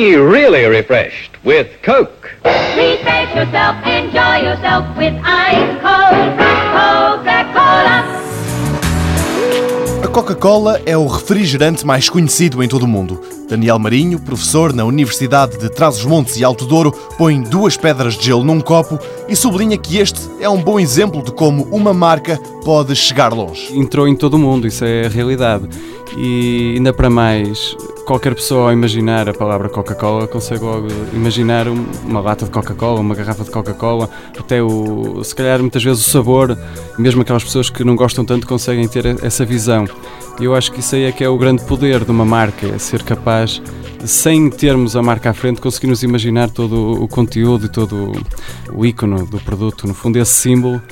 Be really refreshed with Coke. Refresh yourself, enjoy yourself with ice cold Coca-Cola. A Coca-Cola é o refrigerante mais conhecido em todo o mundo. Daniel Marinho, professor na Universidade de Trás-os-Montes e Alto Douro, põe duas pedras de gelo num copo e sublinha que este é um bom exemplo de como uma marca pode chegar longe. Entrou em todo o mundo, isso é a realidade. E ainda para mais, qualquer pessoa ao imaginar a palavra Coca-Cola consegue logo imaginar uma lata de Coca-Cola, uma garrafa de Coca-Cola, até o, se calhar muitas vezes o sabor, mesmo aquelas pessoas que não gostam tanto conseguem ter essa visão. E eu acho que isso aí é que é o grande poder de uma marca, é ser capaz, sem termos a marca à frente, conseguirmos imaginar todo o conteúdo e todo o ícone do produto, no fundo esse símbolo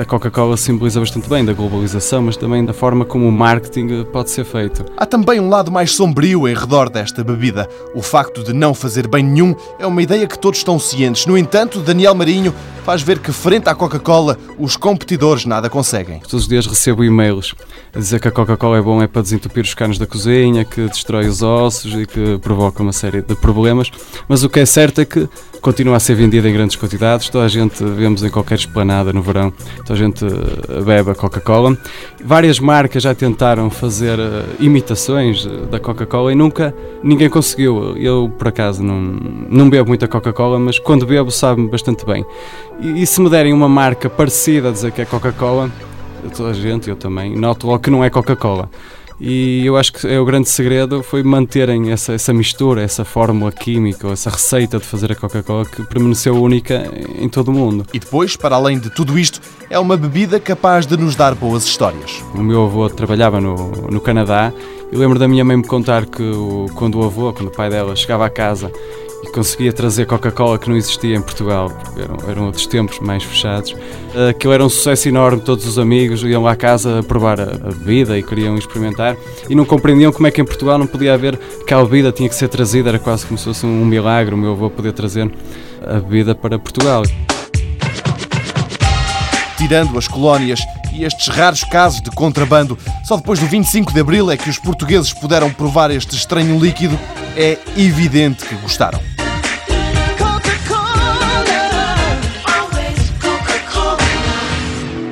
a Coca-Cola simboliza bastante bem da globalização, mas também da forma como o marketing pode ser feito. Há também um lado mais sombrio em redor desta bebida. O facto de não fazer bem nenhum é uma ideia que todos estão cientes. No entanto, Daniel Marinho faz ver que, frente à Coca-Cola, os competidores nada conseguem. Todos os dias recebo e-mails a dizer que a Coca-Cola é bom é para desentupir os canos da cozinha, que destrói os ossos e que provoca uma série de problemas, mas o que é certo é que continua a ser vendida em grandes quantidades, toda a gente vemos em qualquer esplanada no verão, toda a gente eh, bebe a Coca-Cola. Várias marcas já tentaram fazer eh, imitações eh, da Coca-Cola e nunca ninguém conseguiu. Eu, por acaso, não, não bebo muita Coca-Cola, mas quando bebo sabe-me bastante bem. E, e se me derem uma marca parecida a dizer que é Coca-Cola, toda a gente, eu também, noto logo que não é Coca-Cola. E eu acho que é o grande segredo foi manterem essa, essa mistura, essa fórmula química, essa receita de fazer a Coca-Cola que permaneceu única em todo o mundo. E depois, para além de tudo isto, é uma bebida capaz de nos dar boas histórias. O meu avô trabalhava no, no Canadá e lembro da minha mãe me contar que quando o avô, quando o pai dela chegava a casa e conseguia trazer Coca-Cola que não existia em Portugal, porque eram, eram outros tempos mais fechados. Aquilo era um sucesso enorme, todos os amigos iam lá à casa a provar a, a bebida e queriam experimentar e não compreendiam como é que em Portugal não podia haver que a bebida tinha que ser trazida, era quase como se fosse um milagre o meu avô poder trazer a bebida para Portugal. Tirando as colónias e estes raros casos de contrabando, só depois do 25 de Abril é que os portugueses puderam provar este estranho líquido, é evidente que gostaram.